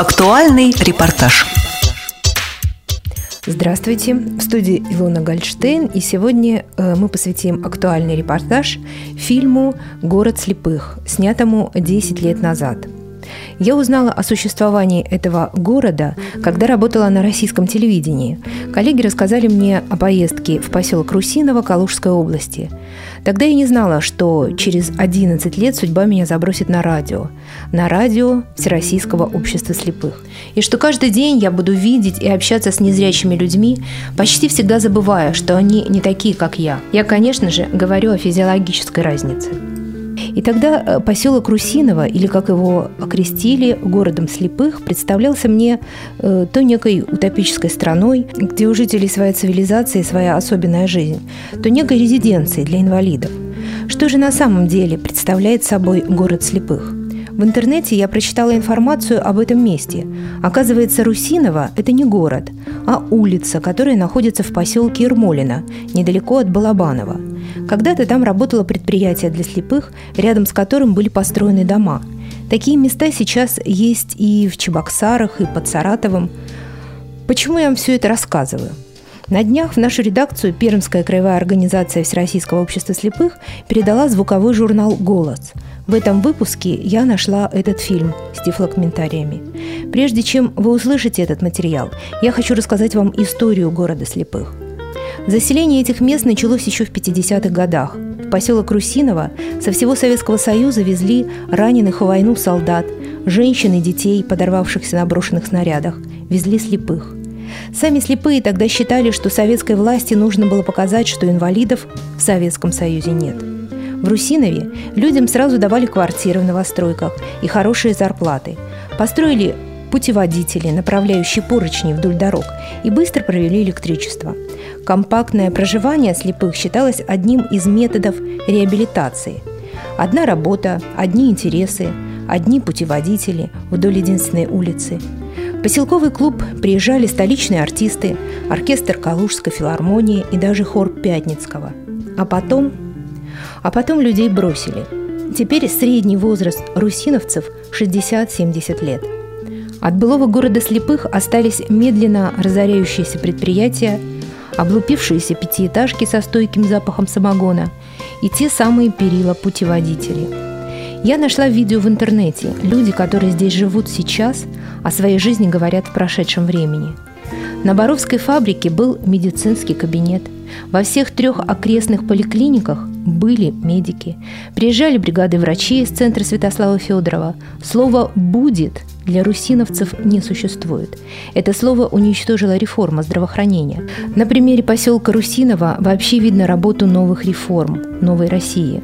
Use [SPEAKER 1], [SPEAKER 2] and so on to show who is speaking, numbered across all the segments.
[SPEAKER 1] Актуальный репортаж.
[SPEAKER 2] Здравствуйте, в студии Илона Гольштейн, и сегодня э, мы посвятим актуальный репортаж фильму «Город слепых», снятому 10 лет назад – я узнала о существовании этого города, когда работала на российском телевидении. Коллеги рассказали мне о поездке в поселок Русиново Калужской области. Тогда я не знала, что через 11 лет судьба меня забросит на радио. На радио Всероссийского общества слепых. И что каждый день я буду видеть и общаться с незрячими людьми, почти всегда забывая, что они не такие, как я. Я, конечно же, говорю о физиологической разнице. И тогда э, поселок Русиново, или как его окрестили, городом слепых, представлялся мне э, то некой утопической страной, где у жителей своя цивилизация и своя особенная жизнь, то некой резиденцией для инвалидов. Что же на самом деле представляет собой город слепых? В интернете я прочитала информацию об этом месте. Оказывается, Русиново – это не город, а улица, которая находится в поселке Ермолино, недалеко от Балабанова. Когда-то там работало предприятие для слепых, рядом с которым были построены дома. Такие места сейчас есть и в Чебоксарах, и под Саратовым. Почему я вам все это рассказываю? На днях в нашу редакцию Пермская краевая организация Всероссийского общества слепых передала звуковой журнал «Голос». В этом выпуске я нашла этот фильм с тифлокомментариями. Прежде чем вы услышите этот материал, я хочу рассказать вам историю города слепых. Заселение этих мест началось еще в 50-х годах. В поселок Русиново со всего Советского Союза везли раненых в войну солдат, женщин и детей, подорвавшихся на брошенных снарядах, везли слепых. Сами слепые тогда считали, что советской власти нужно было показать, что инвалидов в Советском Союзе нет – в Русинове людям сразу давали квартиры в новостройках и хорошие зарплаты. Построили путеводители, направляющие поручни вдоль дорог, и быстро провели электричество. Компактное проживание слепых считалось одним из методов реабилитации. Одна работа, одни интересы, одни путеводители вдоль единственной улицы. В поселковый клуб приезжали столичные артисты, оркестр Калужской филармонии и даже хор Пятницкого. А потом а потом людей бросили. Теперь средний возраст русиновцев 60-70 лет. От былого города слепых остались медленно разоряющиеся предприятия, облупившиеся пятиэтажки со стойким запахом самогона и те самые перила путеводителей. Я нашла видео в интернете. Люди, которые здесь живут сейчас, о своей жизни говорят в прошедшем времени. На Боровской фабрике был медицинский кабинет. Во всех трех окрестных поликлиниках были медики. Приезжали бригады врачей из центра Святослава Федорова. Слово «будет» для русиновцев не существует. Это слово уничтожила реформа здравоохранения. На примере поселка Русинова вообще видно работу новых реформ, новой России.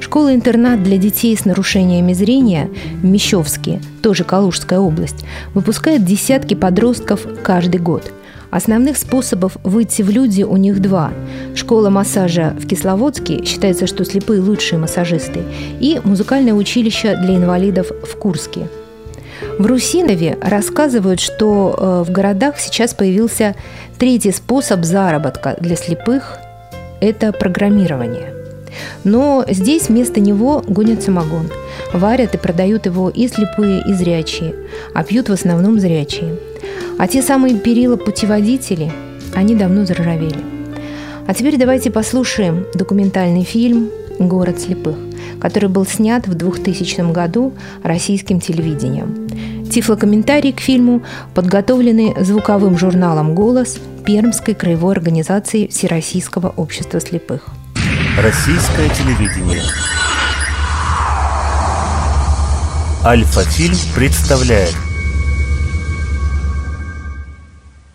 [SPEAKER 2] Школа-интернат для детей с нарушениями зрения в Мещовске, тоже Калужская область, выпускает десятки подростков каждый год – Основных способов выйти в люди у них два. Школа массажа в Кисловодске, считается, что слепые лучшие массажисты, и музыкальное училище для инвалидов в Курске. В Русинове рассказывают, что э, в городах сейчас появился третий способ заработка для слепых – это программирование. Но здесь вместо него гонят самогон. Варят и продают его и слепые, и зрячие, а пьют в основном зрячие – а те самые перила путеводители, они давно заржавели. А теперь давайте послушаем документальный фильм «Город слепых», который был снят в 2000 году российским телевидением. Тифлокомментарий к фильму подготовлены звуковым журналом «Голос» Пермской краевой организации Всероссийского общества слепых.
[SPEAKER 3] Российское телевидение. Альфа-фильм представляет –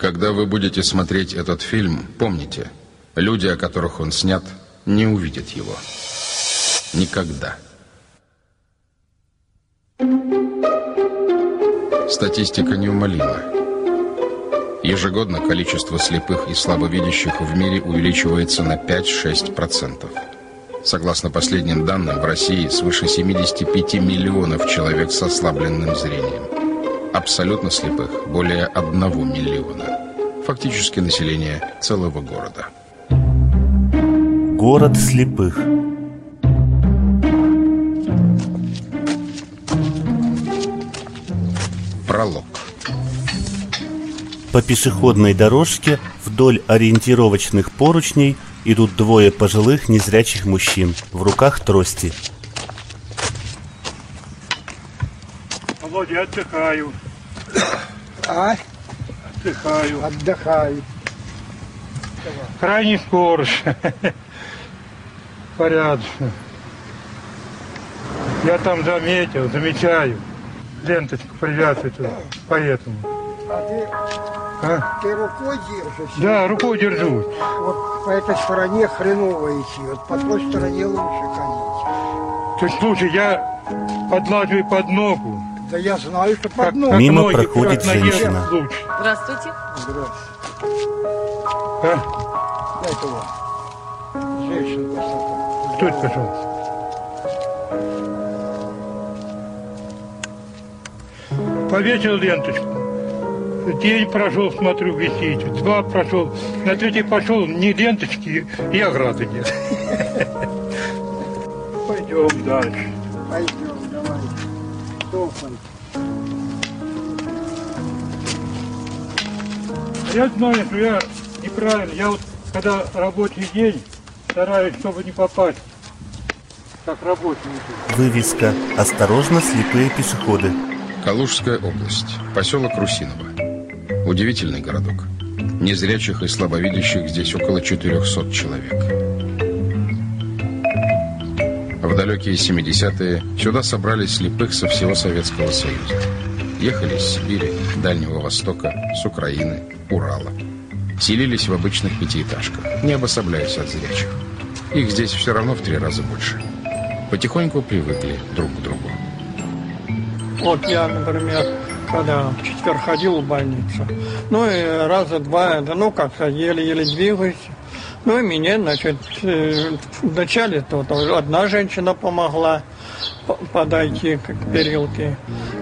[SPEAKER 4] Когда вы будете смотреть этот фильм, помните, люди, о которых он снят, не увидят его. Никогда. Статистика неумолима. Ежегодно количество слепых и слабовидящих в мире увеличивается на 5-6%. Согласно последним данным, в России свыше 75 миллионов человек с ослабленным зрением абсолютно слепых более 1 миллиона. Фактически население целого города.
[SPEAKER 3] Город слепых.
[SPEAKER 4] Пролог.
[SPEAKER 3] По пешеходной дорожке вдоль ориентировочных поручней идут двое пожилых незрячих мужчин, в руках трости.
[SPEAKER 5] Володя, отдыхаю.
[SPEAKER 6] А?
[SPEAKER 5] Отдыхаю.
[SPEAKER 6] Отдыхаю.
[SPEAKER 5] Крайний скорость. Порядочно. Я там заметил, замечаю. Ленточку привязывают, поэтому.
[SPEAKER 6] А ты,
[SPEAKER 5] А?
[SPEAKER 6] ты рукой держишь?
[SPEAKER 5] Да, рукой держу.
[SPEAKER 6] Вот по этой стороне хреново идти, вот по той стороне лучше ходить.
[SPEAKER 5] То есть, слушай, я подлаживаю под ногу.
[SPEAKER 6] Да я знаю, что под
[SPEAKER 5] как
[SPEAKER 6] ногу.
[SPEAKER 3] Мимо
[SPEAKER 5] ноги,
[SPEAKER 3] проходит женщина.
[SPEAKER 5] лучше.
[SPEAKER 7] Здравствуйте.
[SPEAKER 5] А?
[SPEAKER 6] Дай кого. Женщина пошла.
[SPEAKER 5] Кто это пошел? Повесил ленточку. День прошел, смотрю, висит. Два прошел. На третий пошел, ни ленточки и ограды нет. Пойдем дальше.
[SPEAKER 6] Пойдем, давай. Топай.
[SPEAKER 5] Я знаю, что я неправильно. Я вот, когда рабочий день, стараюсь, чтобы не попасть, как рабочий.
[SPEAKER 3] Вывеска «Осторожно, слепые пешеходы».
[SPEAKER 4] Калужская область. Поселок Русиново. Удивительный городок. Незрячих и слабовидящих здесь около 400 человек. В далекие 70-е сюда собрались слепых со всего Советского Союза. Ехали из Сибири, Дальнего Востока, с Украины, Урала. Селились в обычных пятиэтажках, не обособляясь от зрячих. Их здесь все равно в три раза больше. Потихоньку привыкли друг к другу.
[SPEAKER 8] Вот я, например, когда в четверг ходил в больницу, ну и раза два, да ну как еле-еле двигаюсь. Ну и мне, значит, э, вначале тут одна женщина помогла по- подойти к перилке.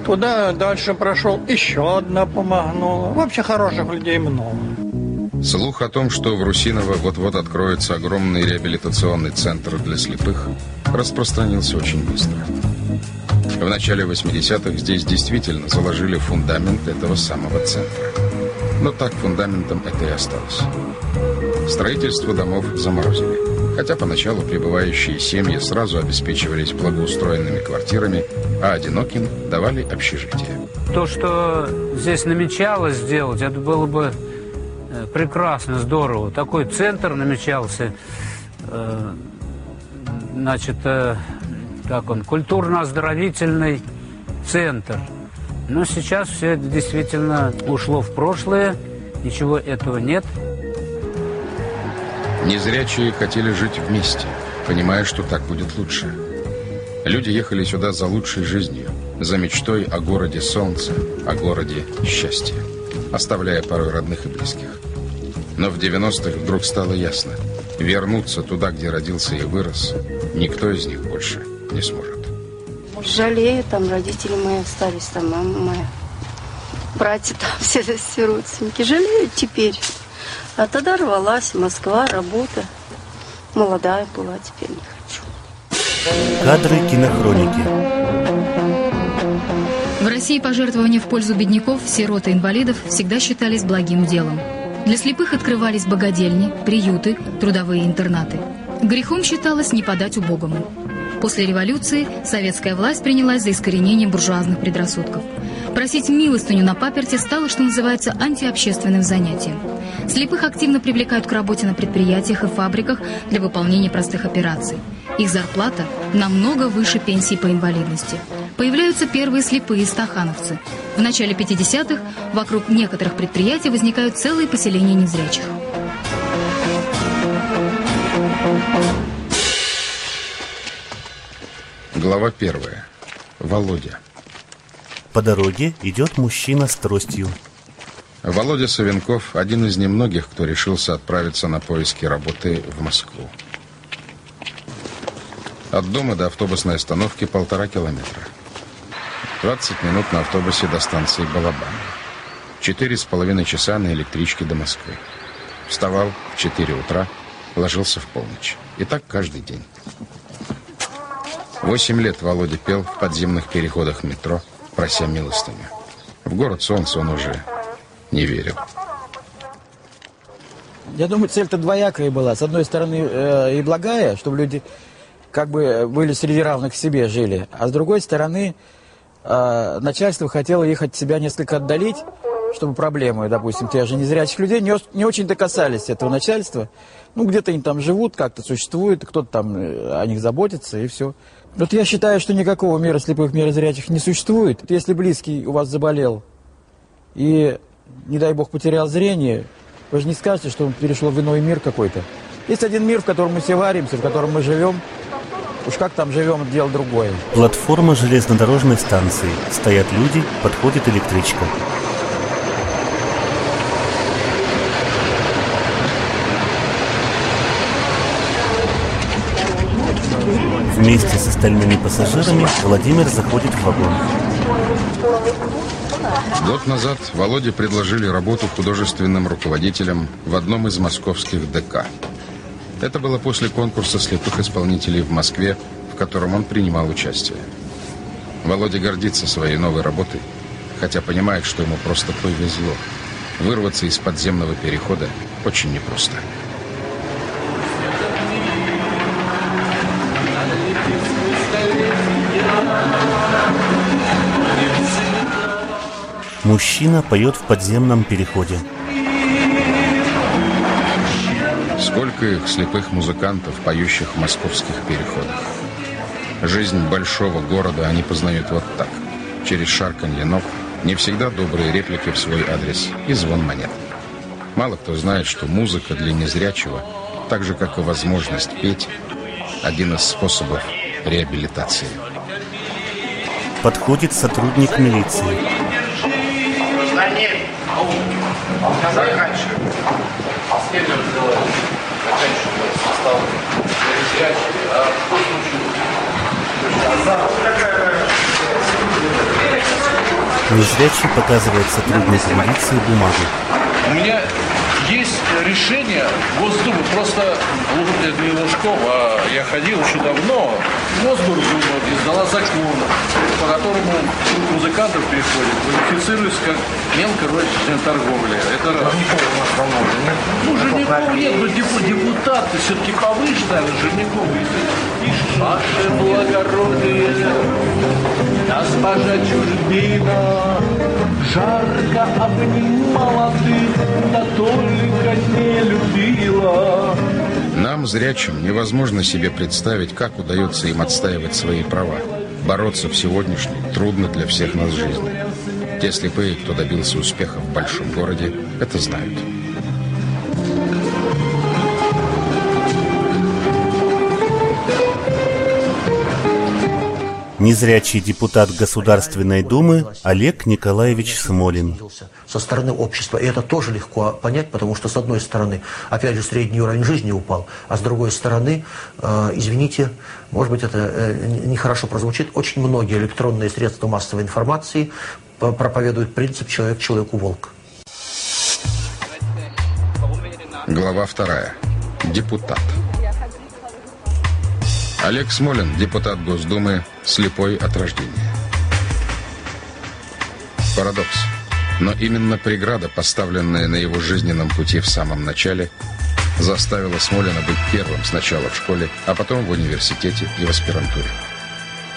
[SPEAKER 8] Туда дальше прошел, еще одна помогнула. Вообще хороших людей много.
[SPEAKER 4] Слух о том, что в Русиново вот-вот откроется огромный реабилитационный центр для слепых, распространился очень быстро. В начале 80-х здесь действительно заложили фундамент этого самого центра. Но так фундаментом это и осталось. Строительство домов заморозили. Хотя поначалу прибывающие семьи сразу обеспечивались благоустроенными квартирами, а одиноким давали общежитие.
[SPEAKER 9] То, что здесь намечалось сделать, это было бы э, прекрасно, здорово. Такой центр намечался, э, значит, э, как он, культурно-оздоровительный центр. Но сейчас все это действительно ушло в прошлое, ничего этого нет.
[SPEAKER 4] Незрячие хотели жить вместе, понимая, что так будет лучше. Люди ехали сюда за лучшей жизнью, за мечтой о городе солнца, о городе счастья, оставляя порой родных и близких. Но в 90-х вдруг стало ясно, вернуться туда, где родился и вырос, никто из них больше не сможет.
[SPEAKER 7] Жалею, там родители мои остались, там мама моя. Братья там все, все родственники. Жалею теперь. А тогда рвалась, Москва, работа. Молодая была, теперь не хочу.
[SPEAKER 3] Кадры кинохроники.
[SPEAKER 10] В России пожертвования в пользу бедняков, сирот и инвалидов всегда считались благим делом. Для слепых открывались богадельни, приюты, трудовые интернаты. Грехом считалось не подать убогому. После революции советская власть принялась за искоренение буржуазных предрассудков. Просить милостыню на паперте стало, что называется, антиобщественным занятием. Слепых активно привлекают к работе на предприятиях и фабриках для выполнения простых операций. Их зарплата намного выше пенсии по инвалидности. Появляются первые слепые стахановцы. В начале 50-х вокруг некоторых предприятий возникают целые поселения незрячих.
[SPEAKER 4] Глава первая. Володя.
[SPEAKER 3] По дороге идет мужчина с тростью.
[SPEAKER 4] Володя Савенков – один из немногих, кто решился отправиться на поиски работы в Москву. От дома до автобусной остановки полтора километра. 20 минут на автобусе до станции Балабан. Четыре с половиной часа на электричке до Москвы. Вставал в 4 утра, ложился в полночь. И так каждый день. Восемь лет Володя пел в подземных переходах метро, прося милостыню. В город солнца он уже не верил.
[SPEAKER 11] Я думаю, цель-то двоякая была. С одной стороны, э, и благая, чтобы люди как бы были среди равных себе, жили. А с другой стороны, э, начальство хотело их от себя несколько отдалить, чтобы проблемы, допустим, те же незрячих людей не, не очень-то касались этого начальства. Ну, где-то они там живут, как-то существуют, кто-то там э, о них заботится, и все. Вот я считаю, что никакого мира слепых, мира зрячих не существует. Если близкий у вас заболел и, не дай бог, потерял зрение, вы же не скажете, что он перешел в иной мир какой-то. Есть один мир, в котором мы все варимся, в котором мы живем. Уж как там живем, дело другое.
[SPEAKER 3] Платформа железнодорожной станции. Стоят люди, подходит электричка. Вместе с остальными пассажирами Владимир заходит в вагон.
[SPEAKER 4] Год назад Володе предложили работу художественным руководителем в одном из московских ДК. Это было после конкурса слепых исполнителей в Москве, в котором он принимал участие. Володя гордится своей новой работой, хотя понимает, что ему просто повезло. Вырваться из подземного перехода очень непросто.
[SPEAKER 3] Мужчина поет в подземном переходе.
[SPEAKER 4] Сколько их слепых музыкантов, поющих в московских переходах. Жизнь большого города они познают вот так, через шарканье ног, не всегда добрые реплики в свой адрес и звон монет. Мало кто знает, что музыка для незрячего, так же, как и возможность петь, один из способов реабилитации.
[SPEAKER 3] Подходит сотрудник милиции.
[SPEAKER 12] Заканчиваем. Следует заканчиваем состав. А кто
[SPEAKER 3] Незрячий показывает сотруднику милиции бумагу.
[SPEAKER 12] У меня есть решение Госдумы, просто не Лужков, а я ходил еще давно. Госдума издала закон, по которому музыкантов переходит, квалифицируется как мелкорозничная торговля. Это раз. Ну, Жирников нет, но депутаты все-таки повыше, наверное, Жирников. Ваше благородие, госпожа чужбина, жарко обнимала ты, да только не любила.
[SPEAKER 4] Нам, зрячим, невозможно себе представить, как удается им отстаивать свои права. Бороться в сегодняшней, трудно для всех нас жизни. Те слепые, кто добился успеха в большом городе, это знают.
[SPEAKER 3] Незрячий депутат Государственной Думы Олег Николаевич Смолин.
[SPEAKER 13] Со стороны общества. И это тоже легко понять, потому что, с одной стороны, опять же, средний уровень жизни упал, а с другой стороны, э, извините, может быть, это э, нехорошо прозвучит, очень многие электронные средства массовой информации проповедуют принцип «человек человеку волк».
[SPEAKER 4] Глава вторая. Депутат. Олег Смолин, депутат Госдумы, слепой от рождения. Парадокс. Но именно преграда, поставленная на его жизненном пути в самом начале, заставила Смолина быть первым сначала в школе, а потом в университете и в аспирантуре.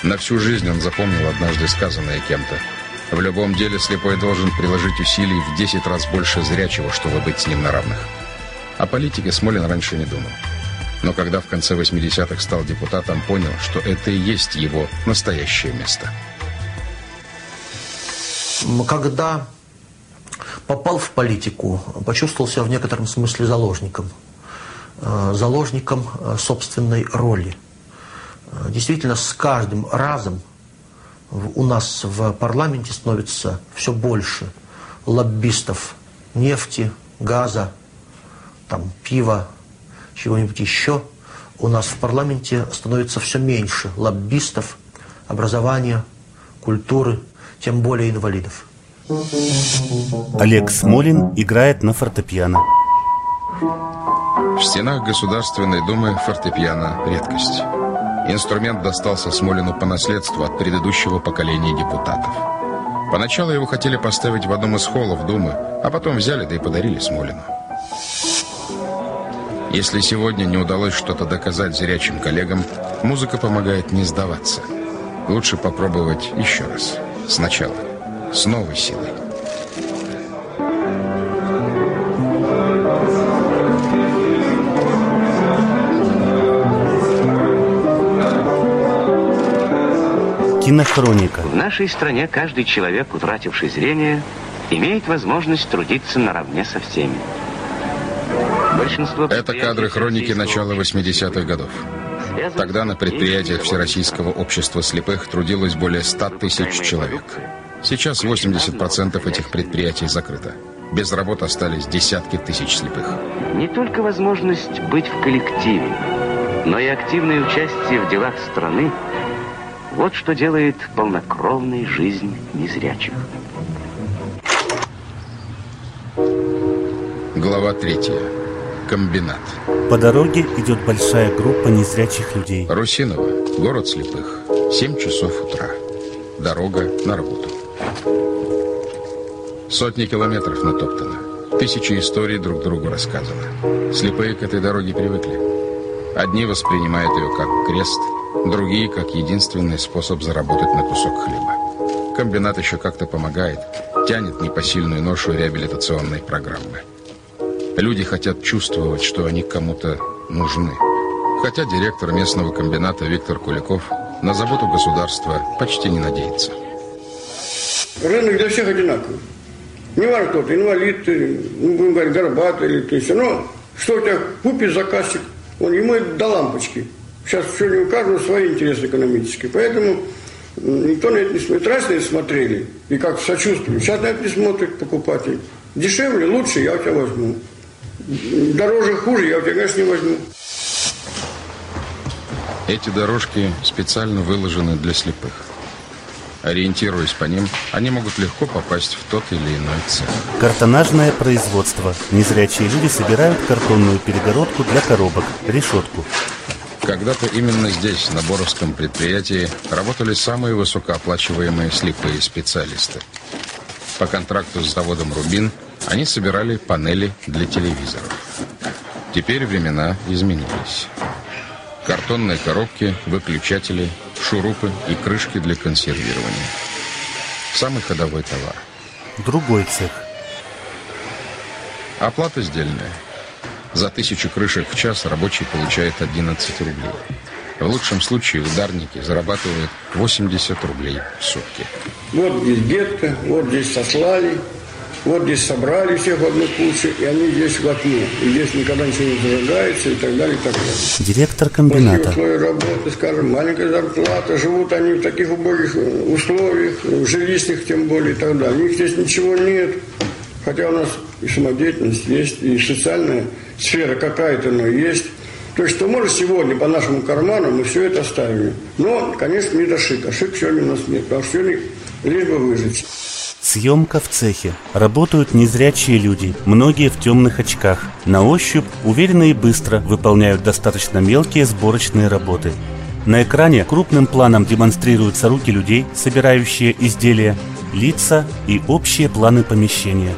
[SPEAKER 4] На всю жизнь он запомнил однажды сказанное кем-то. В любом деле слепой должен приложить усилий в 10 раз больше зрячего, чтобы быть с ним на равных. О политике Смолин раньше не думал. Но когда в конце 80-х стал депутатом, понял, что это и есть его настоящее место.
[SPEAKER 13] Когда попал в политику, почувствовал себя в некотором смысле заложником. Э, заложником э, собственной роли. Э, действительно, с каждым разом у нас в парламенте становится все больше лоббистов нефти, газа, там, пива, чего-нибудь еще, у нас в парламенте становится все меньше лоббистов, образования, культуры, тем более инвалидов.
[SPEAKER 3] Олег Смолин играет на фортепиано.
[SPEAKER 4] В стенах Государственной Думы фортепиано – редкость. Инструмент достался Смолину по наследству от предыдущего поколения депутатов. Поначалу его хотели поставить в одном из холлов Думы, а потом взяли да и подарили Смолину. Если сегодня не удалось что-то доказать зрячим коллегам, музыка помогает не сдаваться. Лучше попробовать еще раз. Сначала. С новой силой.
[SPEAKER 3] Кинохроника.
[SPEAKER 14] В нашей стране каждый человек, утративший зрение, имеет возможность трудиться наравне со всеми.
[SPEAKER 4] Это кадры хроники начала 80-х годов. Тогда на предприятиях Всероссийского общества слепых трудилось более 100 тысяч человек. Сейчас 80% этих предприятий закрыто. Без работы остались десятки тысяч слепых.
[SPEAKER 14] Не только возможность быть в коллективе, но и активное участие в делах страны вот что делает полнокровной жизнь незрячих.
[SPEAKER 4] Глава третья. Комбинат.
[SPEAKER 3] По дороге идет большая группа незрячих людей.
[SPEAKER 4] Русиново, город слепых. 7 часов утра. Дорога на работу. Сотни километров натоптано. Тысячи историй друг другу рассказано. Слепые к этой дороге привыкли. Одни воспринимают ее как крест, другие как единственный способ заработать на кусок хлеба. Комбинат еще как-то помогает, тянет непосильную ношу реабилитационной программы. Люди хотят чувствовать, что они кому-то нужны. Хотя директор местного комбината Виктор Куликов на заботу государства почти не надеется.
[SPEAKER 15] Рынок для всех одинаковый. Не важно, кто ты, инвалид, ты, ну, будем говорить, горбатый или ты все. Но что у тебя купит заказчик, он ему до лампочки. Сейчас сегодня у каждого свои интересы экономические. Поэтому никто на это не смотрит. Раньше на это смотрели и как сочувствовали. Сейчас на это не смотрит покупатель. Дешевле, лучше я у тебя возьму. Дороже, хуже я у тебя, конечно, не возьму.
[SPEAKER 4] Эти дорожки специально выложены для слепых. Ориентируясь по ним, они могут легко попасть в тот или иной цех.
[SPEAKER 3] Картонажное производство. Незрячие люди собирают картонную перегородку для коробок, решетку.
[SPEAKER 4] Когда-то именно здесь, на Боровском предприятии, работали самые высокооплачиваемые слепые специалисты. По контракту с заводом «Рубин» они собирали панели для телевизоров. Теперь времена изменились. Картонные коробки, выключатели, шурупы и крышки для консервирования. Самый ходовой товар.
[SPEAKER 3] Другой цех.
[SPEAKER 4] Оплата сдельная – за тысячу крышек в час рабочий получает 11 рублей. В лучшем случае ударники зарабатывают 80 рублей в сутки.
[SPEAKER 15] Вот здесь гетто, вот здесь сослали, вот здесь собрали всех в одну кучу, и они здесь в окне. И здесь никогда ничего не зажигается, и так далее, и так далее.
[SPEAKER 3] Директор комбината.
[SPEAKER 15] После условия работы, скажем, маленькая зарплата, живут они в таких убогих условиях, жилищных тем более, и так далее. У них здесь ничего нет. Хотя у нас и самодеятельность есть, и социальная сфера какая-то, но есть. То есть, что может сегодня по нашему карману мы все это оставили. Но, конечно, не до шика. Шик сегодня у нас нет, потому что сегодня лишь бы выжить.
[SPEAKER 3] Съемка в цехе. Работают незрячие люди, многие в темных очках. На ощупь, уверенно и быстро выполняют достаточно мелкие сборочные работы. На экране крупным планом демонстрируются руки людей, собирающие изделия, лица и общие планы помещения.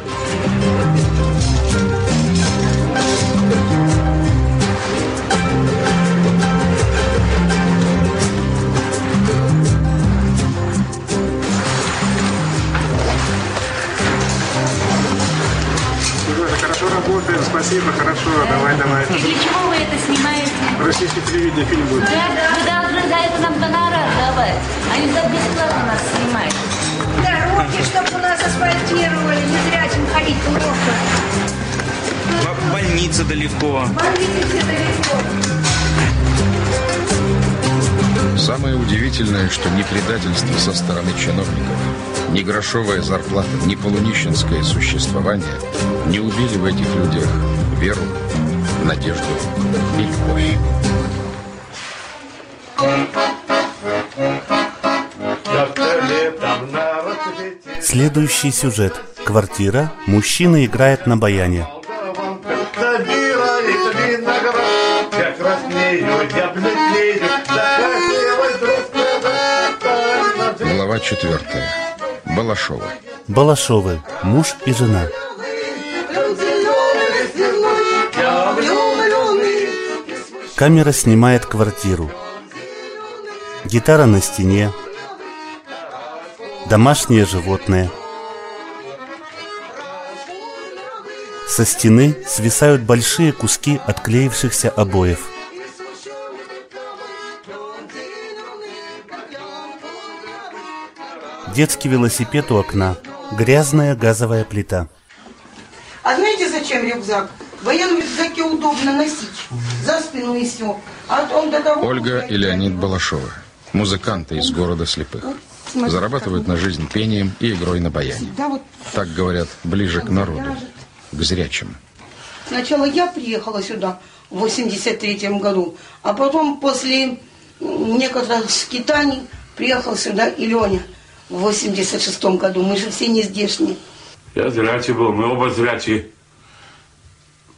[SPEAKER 16] Спасибо, хорошо, давай, давай.
[SPEAKER 17] Для чего вы это снимаете?
[SPEAKER 16] Российский телевидение фильм будет.
[SPEAKER 17] Да, да, вы должны за это нам гонорар давать, а не так бесплатно нас снимать.
[SPEAKER 18] Дороги, чтобы у нас асфальтировали, незрячим ходить плохо.
[SPEAKER 19] Б- больница далеко.
[SPEAKER 18] Больницы далеко.
[SPEAKER 4] Самое удивительное, что ни предательство со стороны чиновников, ни грошовая зарплата, ни полунищенское существование не убили в этих людях веру, надежду и любовь.
[SPEAKER 3] Следующий сюжет. Квартира. Мужчина играет на баяне.
[SPEAKER 4] Глава четвертая. Балашова.
[SPEAKER 3] Балашовы. Муж и жена. Камера снимает квартиру. Гитара на стене. Домашнее животное. Со стены свисают большие куски отклеившихся обоев. Детский велосипед у окна. Грязная газовая плита.
[SPEAKER 18] А знаете, зачем рюкзак? В военном рюкзаке удобно носить. За спину и все. А он до того...
[SPEAKER 4] Ольга и Леонид Балашовы. Музыканты из города слепых. Зарабатывают на жизнь пением и игрой на баяне. Так говорят, ближе к народу, к зрячим.
[SPEAKER 18] Сначала я приехала сюда в 83 году, а потом после некоторых скитаний приехал сюда и Леня в 86 году. Мы же все не здешние.
[SPEAKER 20] Я зрячий был, мы оба зрячие.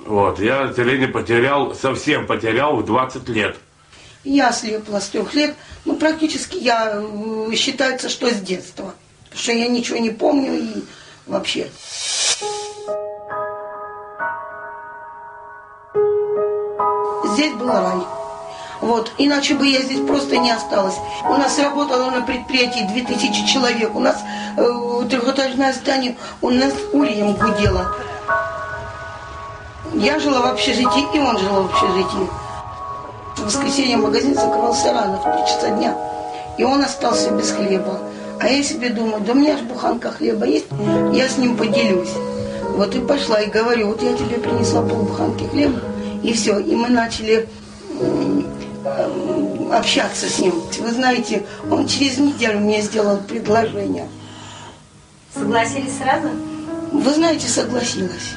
[SPEAKER 20] Вот, я зрение потерял, совсем потерял в 20 лет.
[SPEAKER 18] Я слепла с трех лет, ну практически я считается, что с детства. Потому что я ничего не помню и вообще. Здесь был рай. Вот. Иначе бы я здесь просто не осталась. У нас работало на предприятии 2000 человек. У нас э, трехэтажное здание, у нас ульем гудело. Я жила в общежитии, и он жил в общежитии. В воскресенье магазин закрывался рано, в 3 часа дня. И он остался без хлеба. А я себе думаю, да у меня же буханка хлеба есть, я с ним поделюсь. Вот и пошла и говорю, вот я тебе принесла полбуханки хлеба, и все. И мы начали общаться с ним. Вы знаете, он через неделю мне сделал предложение.
[SPEAKER 17] Согласились сразу?
[SPEAKER 18] Вы знаете, согласилась.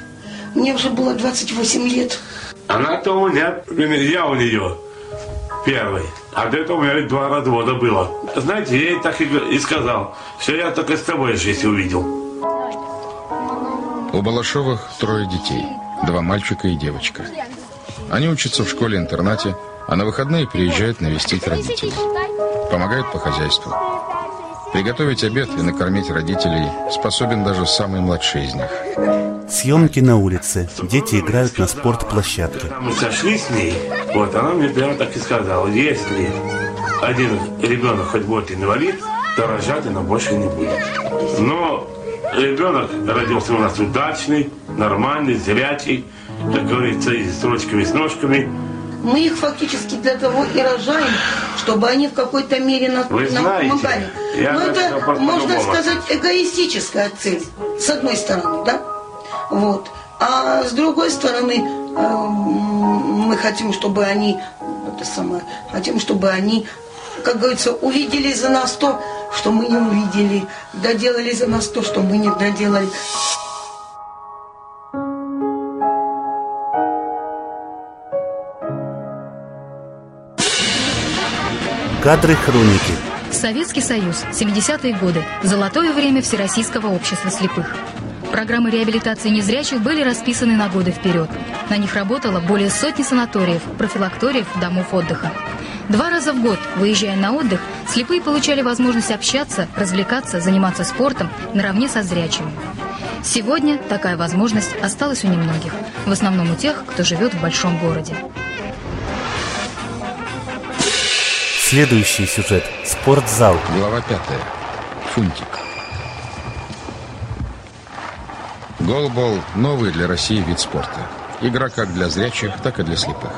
[SPEAKER 18] Мне уже было 28 лет.
[SPEAKER 20] Она-то у меня, я у нее первый. А до этого у меня два развода было. Знаете, я ей так и, сказал, что я только с тобой жизнь увидел.
[SPEAKER 4] У Балашовых трое детей. Два мальчика и девочка. Они учатся в школе-интернате, а на выходные приезжают навестить родителей. Помогают по хозяйству. Приготовить обед и накормить родителей способен даже самый младший из них.
[SPEAKER 3] Съемки на улице. Дети играют на спортплощадке.
[SPEAKER 20] Мы сошли с ней, вот она мне прямо так и сказала, если один ребенок хоть будет инвалид, то рожать она больше не будет. Но ребенок родился у нас удачный, нормальный, зрячий, как говорится, и с ручками, с ножками.
[SPEAKER 18] Мы их фактически для того и рожаем, чтобы они в какой-то мере нам,
[SPEAKER 20] Вы
[SPEAKER 18] нам
[SPEAKER 20] знаете,
[SPEAKER 18] помогали.
[SPEAKER 20] я
[SPEAKER 18] Но
[SPEAKER 20] так
[SPEAKER 18] это, можно сказать, эгоистическая цель, с одной стороны, да? Вот. А с другой стороны, эм, мы хотим, чтобы они, это самое, хотим, чтобы они, как говорится, увидели за нас то, что мы не увидели, доделали за нас то, что мы не доделали.
[SPEAKER 3] Кадры хроники.
[SPEAKER 10] Советский Союз, 70-е годы, золотое время Всероссийского общества слепых. Программы реабилитации незрячих были расписаны на годы вперед. На них работало более сотни санаториев, профилакториев, домов отдыха. Два раза в год, выезжая на отдых, слепые получали возможность общаться, развлекаться, заниматься спортом наравне со зрячими. Сегодня такая возможность осталась у немногих, в основном у тех, кто живет в большом городе.
[SPEAKER 3] Следующий сюжет. Спортзал.
[SPEAKER 4] Глава пятая. Фунтик. Голбол – новый для России вид спорта. Игра как для зрячих, так и для слепых.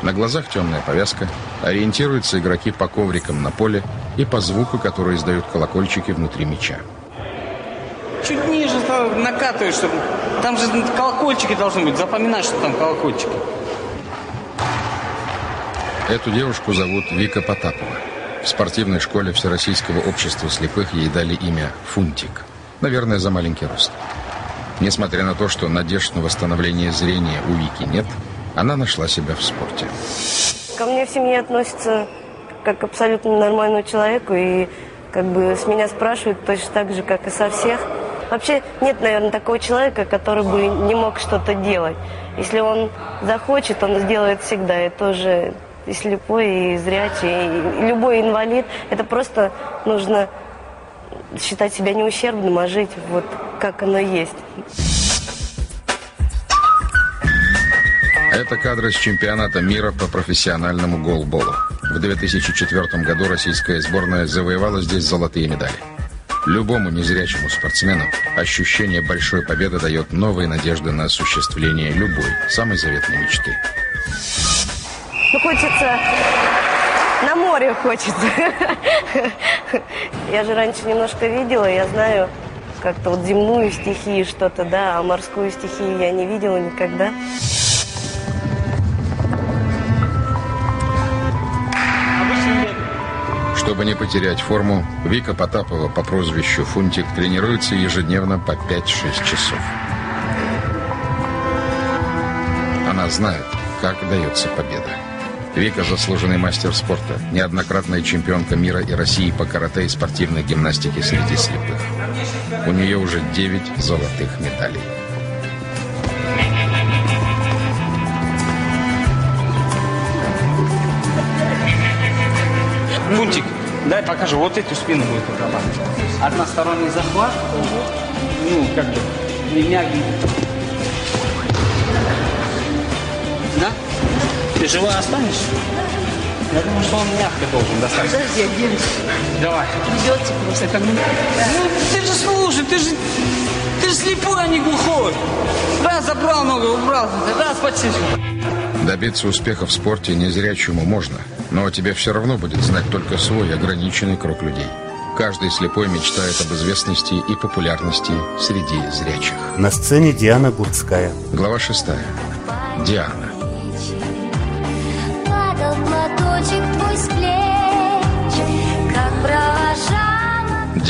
[SPEAKER 4] На глазах темная повязка, ориентируются игроки по коврикам на поле и по звуку, который издают колокольчики внутри мяча.
[SPEAKER 19] Чуть ниже накатываешь, чтобы... Там же колокольчики должны быть, запоминать, что там колокольчики.
[SPEAKER 4] Эту девушку зовут Вика Потапова. В спортивной школе Всероссийского общества слепых ей дали имя Фунтик. Наверное, за маленький рост. Несмотря на то, что надежд на восстановление зрения у Вики нет, она нашла себя в спорте.
[SPEAKER 21] Ко мне в семье относятся как к абсолютно нормальному человеку, и как бы с меня спрашивают точно так же, как и со всех. Вообще нет, наверное, такого человека, который бы не мог что-то делать. Если он захочет, он сделает всегда. И тоже и слепой, и зрячий, и любой инвалид. Это просто нужно считать себя не ущербным, а жить вот как оно есть.
[SPEAKER 4] Это кадры с чемпионата мира по профессиональному голболу. В 2004 году российская сборная завоевала здесь золотые медали. Любому незрячему спортсмену ощущение большой победы дает новые надежды на осуществление любой, самой заветной мечты.
[SPEAKER 21] Ну, хочется... На море хочется. Я же раньше немножко видела, я знаю как-то вот земную стихию что-то, да, а морскую стихию я не видела никогда.
[SPEAKER 4] Чтобы не потерять форму, Вика Потапова по прозвищу Фунтик тренируется ежедневно по 5-6 часов. Она знает, как дается победа. Вика – заслуженный мастер спорта, неоднократная чемпионка мира и России по карате и спортивной гимнастике среди слепых. У нее уже 9 золотых медалей.
[SPEAKER 19] Фунтик, дай покажу. Вот эту спину будет отрабатывать. Односторонний захват. Ну, как бы, меня видит. Ты жива останешься? Я думаю, что он мягко должен достать.
[SPEAKER 18] Подожди, оденусь.
[SPEAKER 19] Давай.
[SPEAKER 18] Придется просто.
[SPEAKER 19] Это, ну, ты же слушай, ты же, ты же слепой, а не глухой. Раз забрал ногу, убрал, раз почистил.
[SPEAKER 4] Добиться успеха в спорте незрячему можно, но тебе все равно будет знать только свой ограниченный круг людей. Каждый слепой мечтает об известности и популярности среди зрячих.
[SPEAKER 3] На сцене Диана Гурцкая.
[SPEAKER 4] Глава шестая. Диана.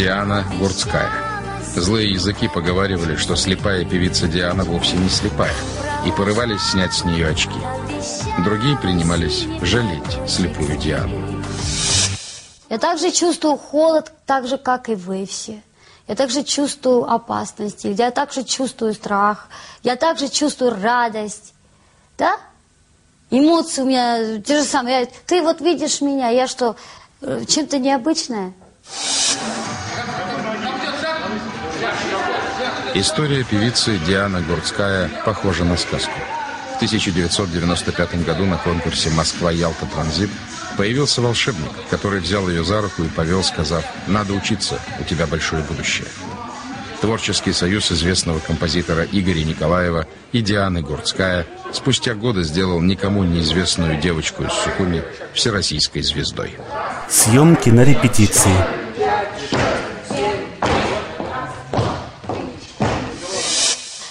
[SPEAKER 4] Диана Гурцкая. Злые языки поговаривали, что слепая певица Диана вовсе не слепая, и порывались снять с нее очки. Другие принимались жалеть слепую Диану.
[SPEAKER 22] Я также чувствую холод, так же, как и вы все. Я также чувствую опасности, я также чувствую страх, я также чувствую радость. Да? Эмоции у меня те же самые. Я- ты вот видишь меня, я что, э, чем-то необычная?
[SPEAKER 4] История певицы Дианы Гурцкая похожа на сказку. В 1995 году на конкурсе «Москва-Ялта Транзит» появился волшебник, который взял ее за руку и повел, сказав «Надо учиться, у тебя большое будущее». Творческий союз известного композитора Игоря Николаева и Дианы Гурцкая спустя годы сделал никому неизвестную девочку из Сухуми всероссийской звездой.
[SPEAKER 3] Съемки на репетиции.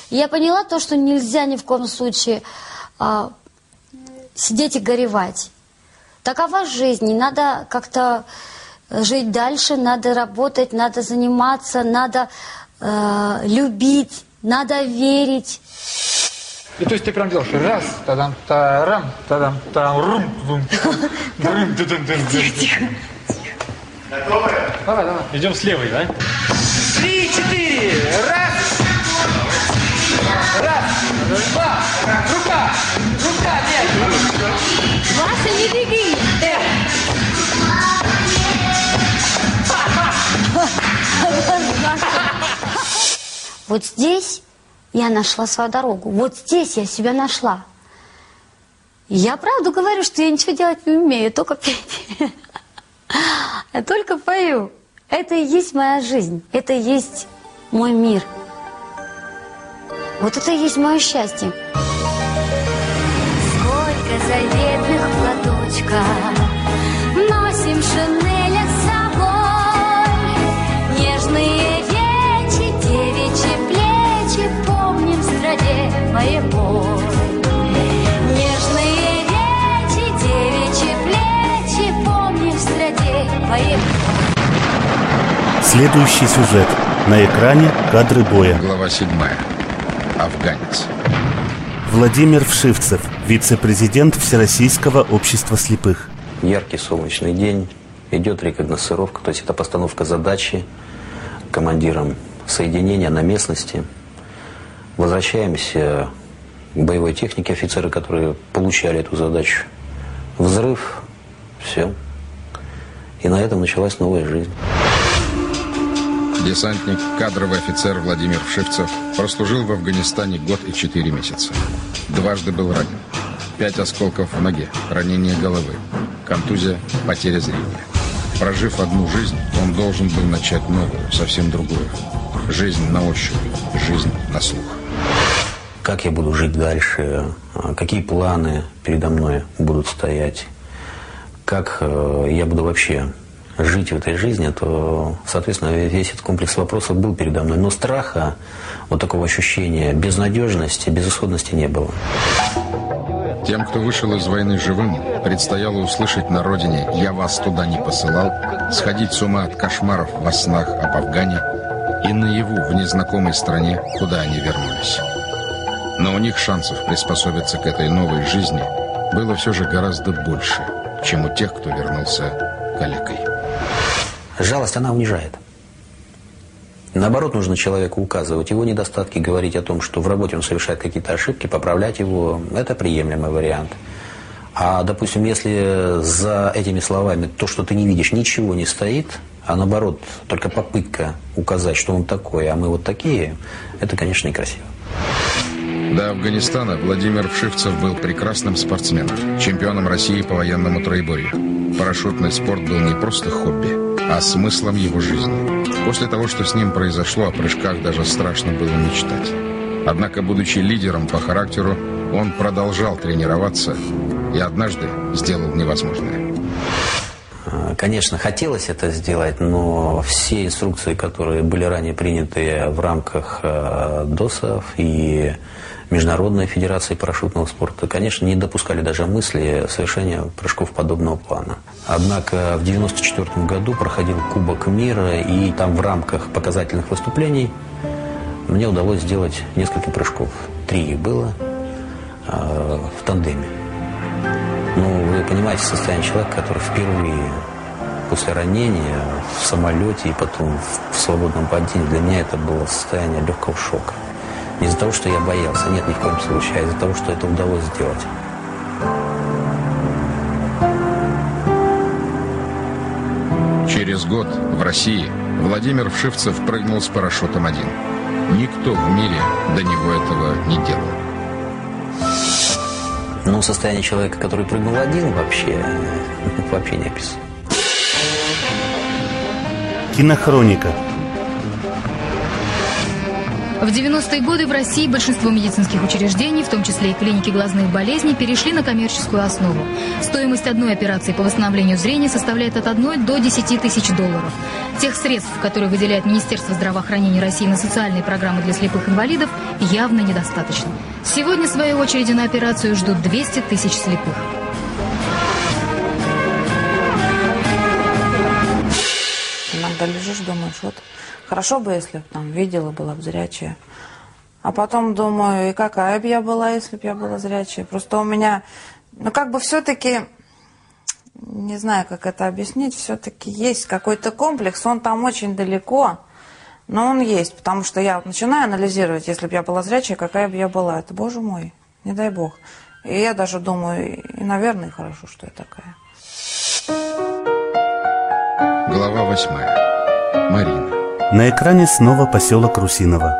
[SPEAKER 22] Я поняла то, что нельзя ни в коем случае а, сидеть и горевать. Такова жизнь, и надо как-то жить дальше, надо работать, надо заниматься, надо э, любить, надо верить.
[SPEAKER 23] И то есть ты прям делаешь раз, тадам, тарам, тадам, там, рум, бум, рум, тудун, дун, дун.
[SPEAKER 24] Готовы?
[SPEAKER 23] Давай, давай.
[SPEAKER 24] Идем с левой, да?
[SPEAKER 23] Три, четыре, раз, раз, два, рука, рука, нет.
[SPEAKER 22] Вася, не беги! Вот здесь я нашла свою дорогу. Вот здесь я себя нашла. Я правду говорю, что я ничего делать не умею, только петь. Я только пою. Это и есть моя жизнь. Это и есть мой мир. Вот это и есть мое счастье.
[SPEAKER 17] Сколько заветных платочков
[SPEAKER 3] Следующий сюжет. На экране кадры боя.
[SPEAKER 4] Глава седьмая. Афганец.
[SPEAKER 3] Владимир Вшивцев, вице-президент Всероссийского общества слепых.
[SPEAKER 25] Яркий солнечный день, идет рекогносцировка, то есть это постановка задачи командиром соединения на местности. Возвращаемся к боевой технике офицеры, которые получали эту задачу. Взрыв, все. И на этом началась новая жизнь.
[SPEAKER 4] Десантник, кадровый офицер Владимир Вшивцев прослужил в Афганистане год и четыре месяца. Дважды был ранен. Пять осколков в ноге, ранение головы, контузия, потеря зрения. Прожив одну жизнь, он должен был начать новую, совсем другую. Жизнь на ощупь, жизнь на слух.
[SPEAKER 25] Как я буду жить дальше, какие планы передо мной будут стоять, как э, я буду вообще жить в этой жизни, то, соответственно, весь этот комплекс вопросов был передо мной. Но страха, вот такого ощущения безнадежности, безысходности не было.
[SPEAKER 4] Тем, кто вышел из войны живым, предстояло услышать на родине «Я вас туда не посылал», сходить с ума от кошмаров во снах об Афгане и наяву в незнакомой стране, куда они вернулись. Но у них шансов приспособиться к этой новой жизни было все же гораздо больше, чем у тех, кто вернулся калекой.
[SPEAKER 25] Жалость, она унижает. Наоборот, нужно человеку указывать его недостатки, говорить о том, что в работе он совершает какие-то ошибки, поправлять его. Это приемлемый вариант. А, допустим, если за этими словами то, что ты не видишь, ничего не стоит, а наоборот, только попытка указать, что он такой, а мы вот такие, это, конечно, некрасиво.
[SPEAKER 4] До Афганистана Владимир Вшивцев был прекрасным спортсменом, чемпионом России по военному троеборью. Парашютный спорт был не просто хобби, а смыслом его жизни. После того, что с ним произошло, о прыжках даже страшно было мечтать. Однако, будучи лидером по характеру, он продолжал тренироваться и однажды сделал невозможное.
[SPEAKER 25] Конечно, хотелось это сделать, но все инструкции, которые были ранее приняты в рамках э, ДОСов и Международной Федерации парашютного спорта, конечно, не допускали даже мысли совершения прыжков подобного плана. Однако в 1994 году проходил Кубок мира, и там в рамках показательных выступлений мне удалось сделать несколько прыжков. Три их было э, в тандеме. Ну, вы понимаете состояние человека, который впервые после ранения в самолете и потом в свободном падении, для меня это было состояние легкого шока. Не из-за того, что я боялся, нет, ни в коем случае, а из-за того, что это удалось сделать.
[SPEAKER 4] Через год в России Владимир Вшивцев прыгнул с парашютом один. Никто в мире до него этого не делал.
[SPEAKER 25] Ну, состояние человека, который прыгнул один, вообще, вообще не описано.
[SPEAKER 3] Кинохроника.
[SPEAKER 10] В 90-е годы в России большинство медицинских учреждений, в том числе и клиники глазных болезней, перешли на коммерческую основу. Стоимость одной операции по восстановлению зрения составляет от 1 до 10 тысяч долларов. Тех средств, которые выделяет Министерство здравоохранения России на социальные программы для слепых инвалидов, явно недостаточно. Сегодня, в свою очередь, на операцию ждут 200 тысяч слепых.
[SPEAKER 26] Иногда лежишь, думаешь, вот хорошо бы, если бы там видела, была бы зрячая. А потом думаю, и какая бы я была, если бы я была зрячая. Просто у меня, ну как бы все-таки, не знаю, как это объяснить, все-таки есть какой-то комплекс, он там очень далеко, но он есть, потому что я начинаю анализировать, если бы я была зрячая, какая бы я была. Это, боже мой, не дай бог. И я даже думаю, и, наверное, хорошо, что я такая.
[SPEAKER 4] Глава восьмая. Марина.
[SPEAKER 3] На экране снова поселок Русиново.